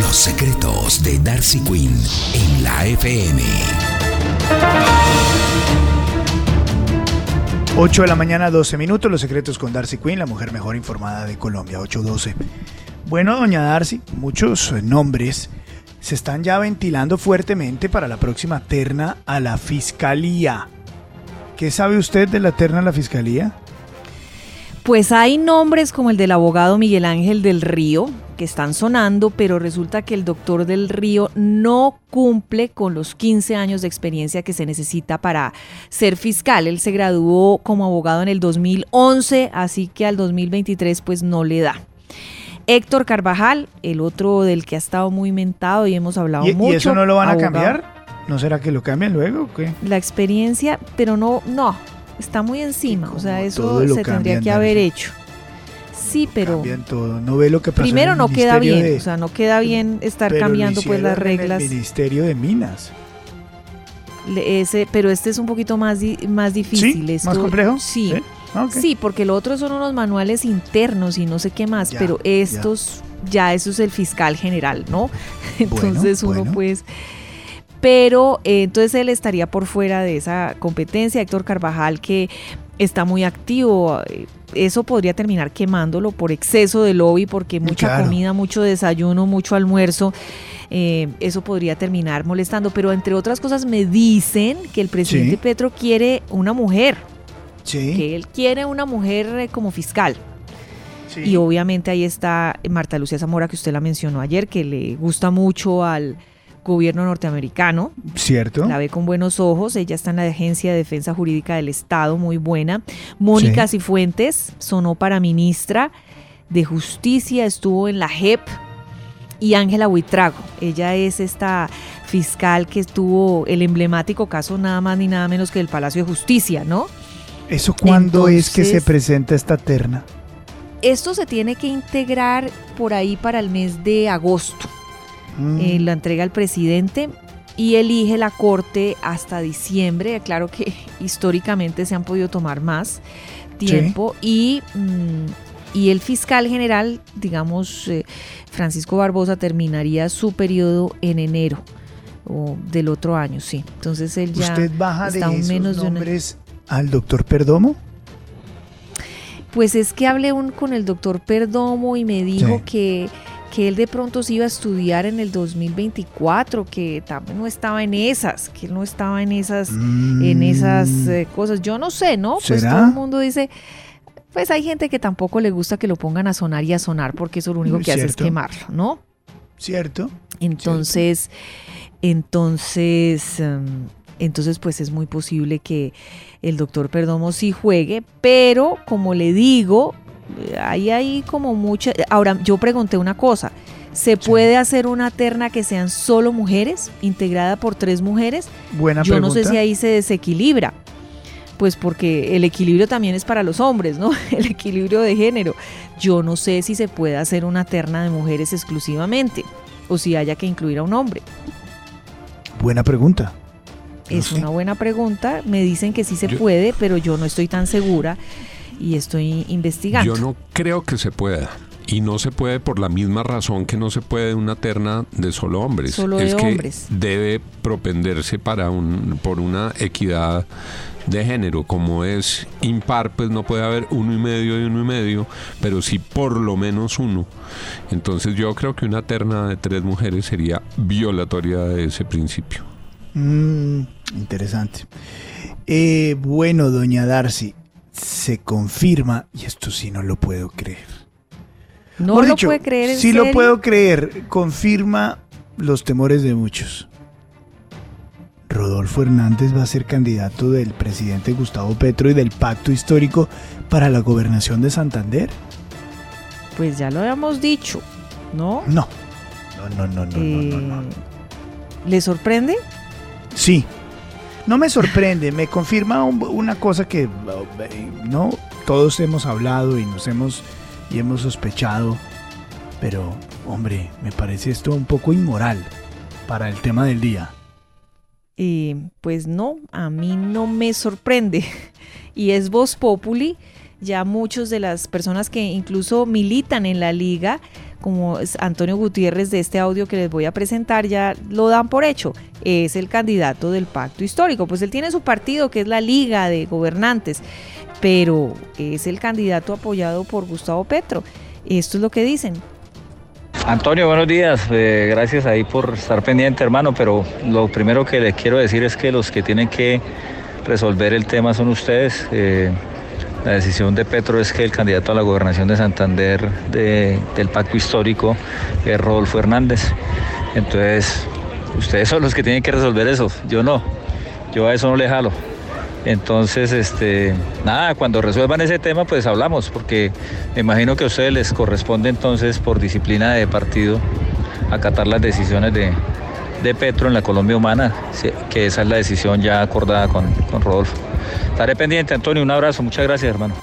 Los secretos de Darcy Quinn en la FM. 8 de la mañana, 12 minutos. Los secretos con Darcy Quinn, la mujer mejor informada de Colombia, 812. Bueno, doña Darcy, muchos nombres se están ya ventilando fuertemente para la próxima terna a la fiscalía. ¿Qué sabe usted de la terna a la fiscalía? Pues hay nombres como el del abogado Miguel Ángel del Río, que están sonando, pero resulta que el doctor del Río no cumple con los 15 años de experiencia que se necesita para ser fiscal. Él se graduó como abogado en el 2011, así que al 2023 pues no le da. Héctor Carvajal, el otro del que ha estado muy mentado y hemos hablado mucho. ¿Y eso no lo van a cambiar? ¿No será que lo cambian luego o qué? La experiencia, pero no, no, está muy encima, o sea, eso se tendría que haber hecho. Sí, pero todo. No ve lo que primero no queda bien, o sea, no queda bien estar cambiando pues las reglas. el Ministerio de Minas. Ese, pero este es un poquito más más difícil. ¿Sí? ¿Más complejo? Sí. Ah, sí, porque lo otro son unos manuales internos y no sé qué más, pero estos ya. eso es el fiscal general, ¿no? Entonces uno pues pero eh, entonces él estaría por fuera de esa competencia. Héctor Carvajal, que está muy activo, eh, eso podría terminar quemándolo por exceso de lobby, porque mucha comida, mucho desayuno, mucho almuerzo. Eh, eso podría terminar molestando, pero entre otras cosas me dicen que el presidente Petro quiere una mujer, sí. que él quiere una mujer como fiscal. Y obviamente ahí está Marta Lucía Zamora, que usted la mencionó ayer, que le gusta mucho al, gobierno norteamericano. Cierto. La ve con buenos ojos. Ella está en la Agencia de Defensa Jurídica del Estado, muy buena. Mónica Cifuentes sonó para ministra de Justicia, estuvo en la JEP. Y Ángela Huitrago, ella es esta fiscal que estuvo el emblemático caso nada más ni nada menos que del Palacio de Justicia, ¿no? ¿Eso cuándo es que se presenta esta terna? Esto se tiene que integrar por ahí para el mes de agosto. Eh, mm. la entrega al presidente y elige la corte hasta diciembre. Claro que históricamente se han podido tomar más tiempo y, mm, y el fiscal general, digamos, eh, Francisco Barbosa, terminaría su periodo en enero o del otro año, sí. Entonces él ya ¿Usted baja de esos menos nombres al doctor Perdomo? Pues es que hablé un, con el doctor Perdomo y me dijo que que él de pronto se iba a estudiar en el 2024, que también no estaba en esas, que él no estaba en esas, en esas mm. eh, cosas. Yo no sé, ¿no? Pues todo el mundo dice, pues hay gente que tampoco le gusta que lo pongan a sonar y a sonar, porque eso lo único que hace es quemarlo, ¿no? Cierto. Entonces, entonces, em, entonces, pues es muy posible que el doctor Perdomo sí juegue, pero como le digo, ahí hay como mucha... Ahora, yo pregunté una cosa. ¿Se puede hacer una terna que sean solo mujeres, integrada por tres mujeres? Buena Yo no sé si ahí se desequilibra. Pues porque el equilibrio también es para los hombres, ¿no? El equilibrio de género. Yo no sé si se puede hacer una terna de mujeres exclusivamente o si haya que incluir a un hombre. Buena pregunta. es una buena pregunta. Me dicen que sí se puede, pero yo no estoy tan segura y estoy investigando. Yo no creo que se pueda. y no se puede por la misma razón que no se puede una terna de solo hombres. Solo es que hombres. debe propenderse para un, por una equidad de género. Como es impar, pues no puede haber uno y medio y uno y medio, pero sí por lo menos uno. Entonces yo creo que una terna de tres mujeres sería violatoria de ese principio. Mm, interesante. Eh, bueno, doña Darcy, se confirma, y esto sí no lo puedo creer. No lo puede creer. ¿en sí lo puedo creer. Confirma los temores de muchos. Rodolfo Hernández va a ser candidato del presidente Gustavo Petro y del pacto histórico para la gobernación de Santander. Pues ya lo habíamos dicho, ¿no? No. No, no, no, no, no, no, Eh, ¿Le sorprende? Sí. No me sorprende, me confirma un- una cosa que no todos hemos hablado y nos hemos y hemos sospechado, pero hombre, me parece esto un poco inmoral para el tema del día. Pues no, a mí no me sorprende. Y es Voz Populi. Ya muchos de las personas que incluso militan en la liga, como Antonio Gutiérrez de este audio que les voy a presentar, ya lo dan por hecho. Es el candidato del pacto histórico. Pues él tiene su partido, que es la Liga de Gobernantes, pero es el candidato apoyado por Gustavo Petro. Esto es lo que dicen. Antonio, buenos días. Eh, gracias ahí por estar pendiente, hermano. Pero lo primero que les quiero decir es que los que tienen que resolver el tema son ustedes. Eh, la decisión de Petro es que el candidato a la gobernación de Santander de- del pacto histórico es Rodolfo Hernández. Entonces, ustedes son los que tienen que resolver eso. Yo no. Yo a eso no le jalo. Entonces, este, nada, cuando resuelvan ese tema, pues hablamos, porque me imagino que a ustedes les corresponde entonces, por disciplina de partido, acatar las decisiones de, de Petro en la Colombia Humana, sí, que esa es la decisión ya acordada con, con Rodolfo. Estaré pendiente, Antonio, un abrazo, muchas gracias, hermano.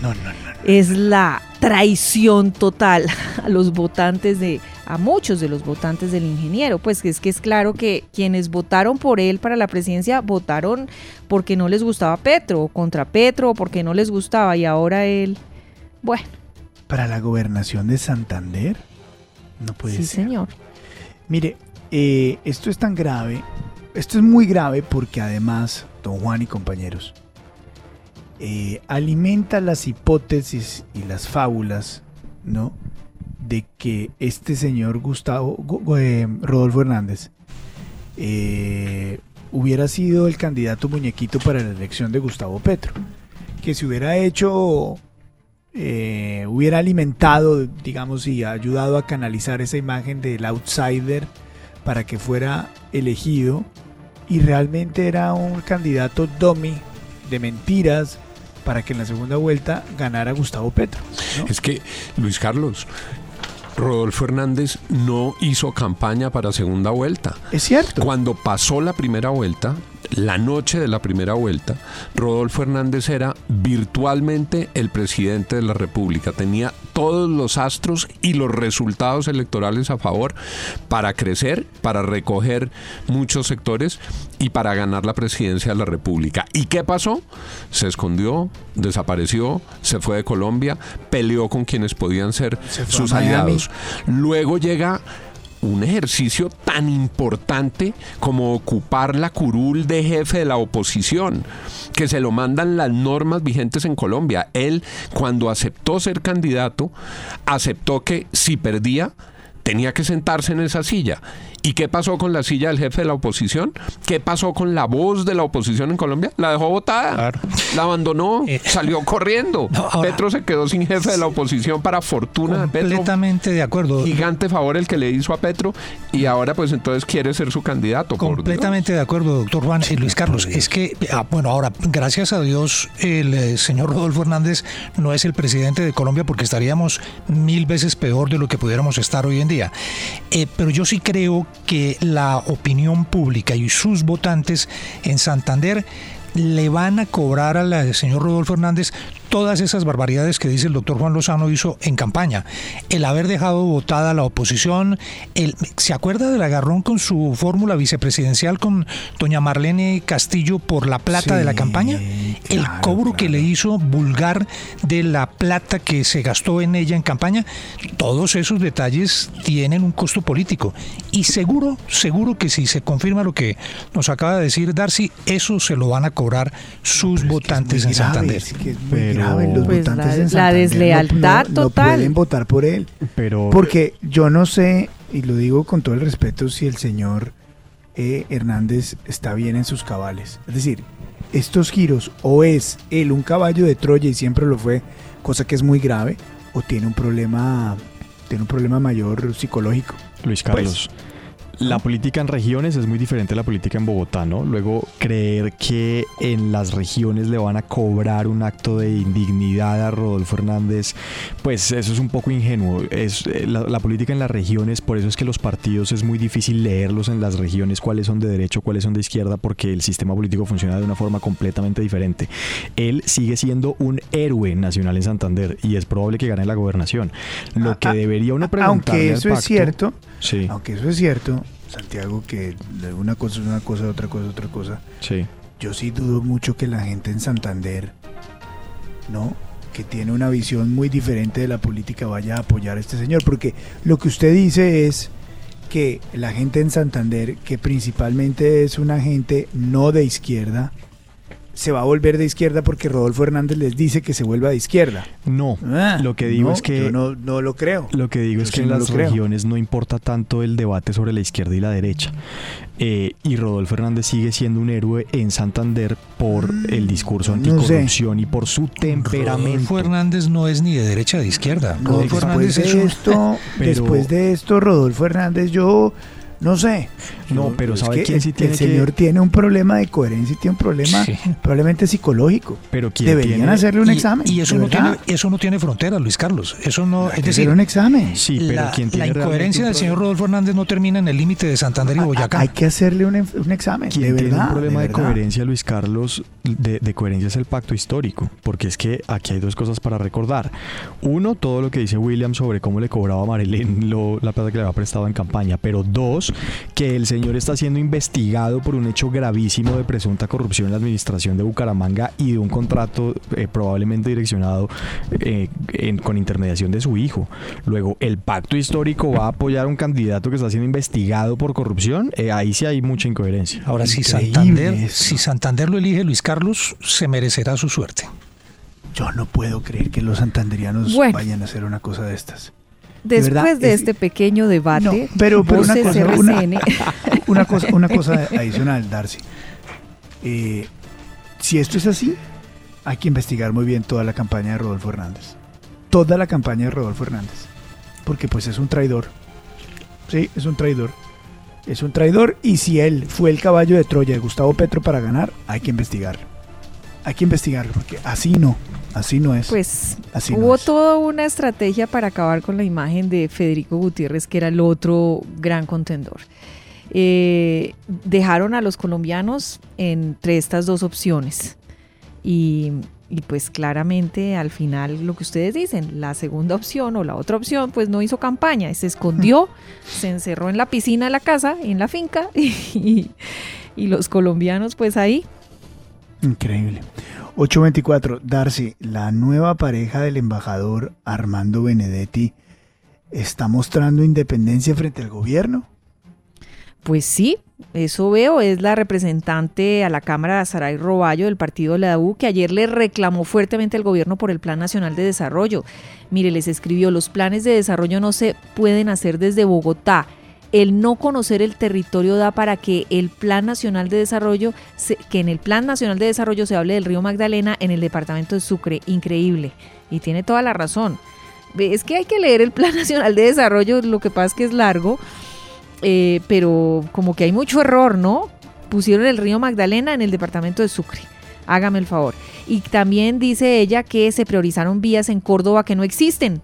No, no, no. es la traición total a los votantes de a muchos de los votantes del ingeniero, pues que es que es claro que quienes votaron por él para la presidencia votaron porque no les gustaba Petro o contra Petro o porque no les gustaba y ahora él bueno, Para la gobernación de Santander. No puede sí, ser. señor. Mire, eh, esto es tan grave, esto es muy grave porque además, don Juan y compañeros, eh, alimenta las hipótesis y las fábulas, ¿no? De que este señor Gustavo, Gu- Gu- eh, Rodolfo Hernández, hubiera sido el candidato muñequito para la elección de Gustavo Petro. Que se hubiera hecho eh, hubiera alimentado, digamos, y ayudado a canalizar esa imagen del outsider para que fuera elegido y realmente era un candidato dummy de mentiras para que en la segunda vuelta ganara Gustavo Petro. ¿no? Es que, Luis Carlos, Rodolfo Hernández no hizo campaña para segunda vuelta. Es cierto. Cuando pasó la primera vuelta, la noche de la primera vuelta, Rodolfo Hernández era virtualmente el presidente de la República. Tenía todos los astros y los resultados electorales a favor para crecer, para recoger muchos sectores y para ganar la presidencia de la República. ¿Y qué pasó? Se escondió, desapareció, se fue de Colombia, peleó con quienes podían ser Se sus aliados. Luego llega un ejercicio tan importante como ocupar la curul de jefe de la oposición, que se lo mandan las normas vigentes en Colombia. Él, cuando aceptó ser candidato, aceptó que si perdía, tenía que sentarse en esa silla. ¿Y qué pasó con la silla del jefe de la oposición? ¿Qué pasó con la voz de la oposición en Colombia? La dejó votada. Claro. La abandonó. Eh, salió corriendo. no, ahora- Petro se quedó sin jefe de la oposición para fortuna de Petro Completamente de acuerdo. gigante favor el que le hizo a Petro y ahora pues entonces quiere ser su candidato. Completamente de acuerdo, doctor Juan y Luis Carlos. Es que, ah, bueno, ahora, gracias a Dios, el eh, señor Rodolfo Hernández no es el presidente de Colombia porque estaríamos mil veces peor de lo que pudiéramos estar hoy en día. Eh, pero yo sí creo que la opinión pública y sus votantes en Santander le van a cobrar al eh, señor Rodolfo Hernández todas esas barbaridades que dice el doctor Juan Lozano hizo en campaña. El haber dejado votada a la oposición, el, ¿se acuerda del agarrón con su fórmula vicepresidencial con doña Marlene Castillo por la plata de la campaña? el cobro que le hizo vulgar de la plata que se gastó en ella en campaña, todos esos detalles tienen un costo político. Y seguro, seguro que si se confirma lo que nos acaba de decir Darcy, eso se lo van a cobrar sus votantes en Santander. La, deslealtad total. No pueden votar por él. Pero, Porque yo no sé, y lo digo con todo el respeto, si el señor eh, Hernández está bien en sus cabales. Es decir, estos giros o es él un caballo de Troya y siempre lo fue, cosa que es muy grave, o tiene un problema, tiene un problema mayor psicológico. Luis Carlos. Pues, la política en regiones es muy diferente a la política en Bogotá, ¿no? Luego, creer que en las regiones le van a cobrar un acto de indignidad a Rodolfo Hernández, pues eso es un poco ingenuo. Es, eh, la, política en las regiones, por eso es que los partidos es muy difícil leerlos en las regiones, cuáles son de derecho, cuáles son de izquierda, porque el sistema político funciona de una forma completamente diferente. Él sigue siendo un héroe nacional en Santander y es probable que gane la gobernación. Lo que debería uno preguntarle Aunque eso es cierto, sí. aunque eso es cierto, Santiago, que una cosa es una cosa, otra cosa es otra cosa. Sí. Yo sí dudo mucho que la gente en Santander, ¿no? Que tiene una visión muy diferente de la política vaya a apoyar a este señor. Porque lo que usted dice es que la gente en Santander, que principalmente es una gente no de izquierda, se va a volver de izquierda porque Rodolfo Hernández les dice que se vuelva de izquierda. No, ah, lo que digo es que... Yo no, no, lo creo. Lo que digo es que en las regiones no importa tanto el debate sobre la izquierda y la derecha. Eh, y Rodolfo Hernández sigue siendo un héroe en Santander por mm, el discurso anticorrupción y por su temperamento. Rodolfo Hernández no es ni de derecha ni de izquierda. Rodolfo Hernández de esto, después de esto, Rodolfo Hernández, yo no sé. No, pero ¿sabe quién sí tiene El señor tiene un problema de coherencia y tiene un problema probablemente psicológico. Pero ¿quién Deberían hacerle un examen. Y eso no, tiene, eso no tiene frontera, Luis Carlos. Eso no, es decir, un examen. Sí, pero la, ¿quién tiene la incoherencia del señor Rodolfo Hernández no termina en el límite de Santander y Boyacá. Hay que hacerle un, un examen. ¿Quién tiene un problema de, coherencia, Luis Carlos, de, de coherencia es el pacto histórico, porque es que aquí hay dos cosas para recordar. Uno, todo lo que dice William sobre cómo le cobraba a Marilyn la plata que le había prestado en campaña, pero dos, que el señor está siendo investigado por un hecho gravísimo de presunta corrupción en la administración de Bucaramanga y de un contrato eh, probablemente direccionado eh, con intermediación de su hijo. Luego, ¿el pacto histórico va a apoyar a un candidato que está siendo investigado por corrupción? Eh, ahí sí hay mucha incoherencia. Ahora, si Santander, si Santander lo elige Luis Carlos, se merecerá su suerte. Yo no puedo creer que los santanderianos vayan a hacer una cosa de estas. Después de, este pequeño debate, pero, una, cosa, una, cosa, adicional, Darcy. Eh, si esto es así, hay que investigar muy bien toda la campaña de Rodolfo Hernández. Toda la campaña de Rodolfo Hernández. Porque pues es un traidor. Sí, es un traidor. Es un traidor y si él fue el caballo de Troya de Gustavo Petro para ganar, hay que investigarlo. Hay que investigarlo porque así no. Así no es. Pues hubo toda una estrategia para acabar con la imagen de Federico Gutiérrez, que era el otro gran contendor. Eh, dejaron a los colombianos entre estas dos opciones. Y, pues claramente al final lo que ustedes dicen, la segunda opción o la otra opción, pues no hizo campaña, se escondió, se encerró en la piscina de la casa, en la finca, y, y los colombianos pues ahí. Increíble. 824, Darcy, la nueva pareja del embajador Armando Benedetti está mostrando independencia frente al gobierno. Pues sí, eso veo, es la representante a la Cámara Saray Roballo del partido La U que ayer le reclamó fuertemente al gobierno por el Plan Nacional de Desarrollo. Mire, les escribió, los planes de desarrollo no se pueden hacer desde Bogotá el no conocer el territorio da para que el Plan Nacional de Desarrollo, que en el Plan Nacional de Desarrollo se hable del río Magdalena en el departamento de Sucre. Increíble. Y tiene toda la razón. Es que hay que leer el Plan Nacional de Desarrollo, lo que pasa es que es largo, eh, pero como que hay mucho error, ¿no? Pusieron el río Magdalena en el departamento de Sucre. Hágame el favor. Y también dice ella que se priorizaron vías en Córdoba que no existen.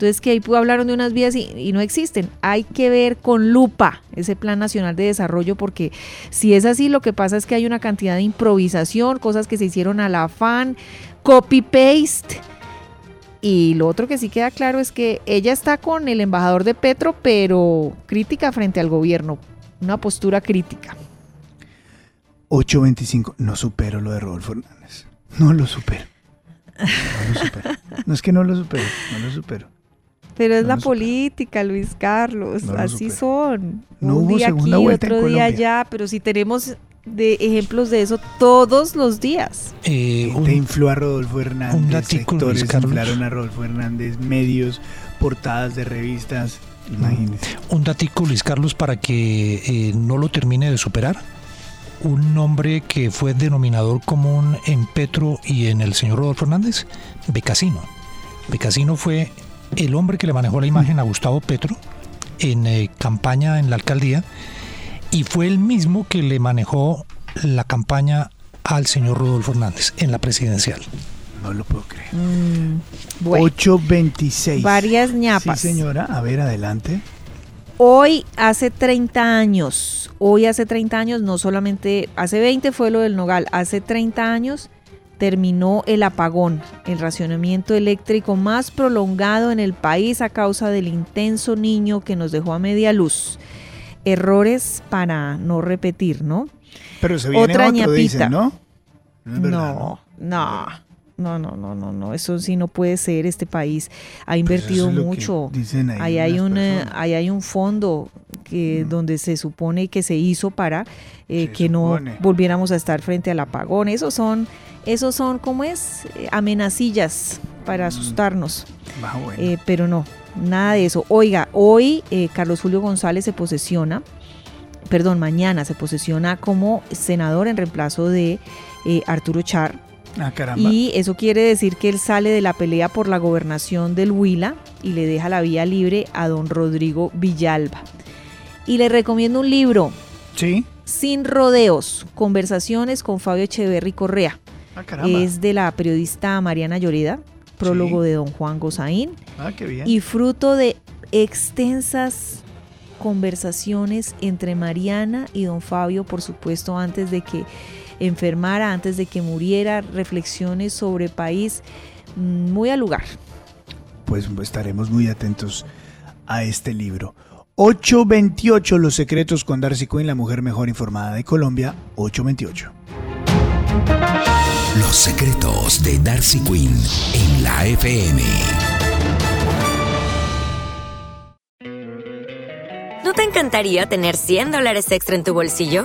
Entonces, que ahí hablaron de unas vías y, no existen. Hay que ver con lupa ese Plan Nacional de Desarrollo, porque si es así, lo que pasa es que hay una cantidad de improvisación, cosas que se hicieron al afán, copy-paste. Y lo otro que sí queda claro es que ella está con el embajador de Petro, pero crítica frente al gobierno, una postura crítica. 8.25, no supero lo de Rodolfo Hernández, no lo supero. No lo supero. No es que no lo supero, no lo supero. Pero es la política, Luis Carlos. Así son. No Un día aquí, otro día allá, pero si tenemos de ejemplos de eso todos los días. Eh, te infló a Rodolfo Hernández, sectores inflaron a Rodolfo Hernández, medios, portadas de revistas. Imagínese. Un datico, Luis Carlos, para que eh, no lo termine de superar. Un nombre que fue denominador común en Petro y en el señor Rodolfo Hernández, Becasino. Becasino fue el hombre que le manejó la imagen a Gustavo Petro en eh, campaña en la alcaldía y fue el mismo que le manejó la campaña al señor Rodolfo Hernández en la presidencial. No lo puedo creer. 826. Mm, Varias ñapas. Sí, señora. A ver, adelante. Hoy hace 30 años, hoy hace 30 años, no solamente, hace 20 fue lo del Nogal, hace 30 años terminó el apagón, el racionamiento eléctrico más prolongado en el país a causa del intenso niño que nos dejó a media luz. Errores para no repetir, ¿no? Pero se viene Otra otro, dicen, ¿no? No, no, no, no, no, no, no, eso sí no puede ser. Este país ha pues invertido mucho. Ahí, hay un, ahí hay un fondo que donde se supone que se hizo para eh, que no volviéramos a estar frente al apagón. Esos son esos son, ¿cómo es? Amenacillas para mm. asustarnos. Ah, eh, pero no, nada de eso. Oiga, hoy eh, Carlos Julio González se posesiona, perdón, mañana se posesiona como senador en reemplazo de Arturo Char. Ah, caramba. Y eso quiere decir que él sale de la pelea por la gobernación del Huila y le deja la vía libre a don Rodrigo Villalba. Y le recomiendo un libro. Sí. Sin rodeos, conversaciones con Fabio Echeverry Correa. Ah, es de la periodista Mariana Lloreda, prólogo de don Juan Gozaín. Ah, qué bien. Y fruto de extensas conversaciones entre Mariana y don Fabio, por supuesto, antes de que enfermara, antes de que muriera, reflexiones sobre país mm, muy al lugar. Pues estaremos muy atentos a este libro. 828 Los secretos con Darcy Quinn, la mujer mejor informada de Colombia. 828. Los secretos de Darcy Quinn en la FM. ¿No te encantaría tener 100 dólares extra en tu bolsillo?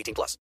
18 plus.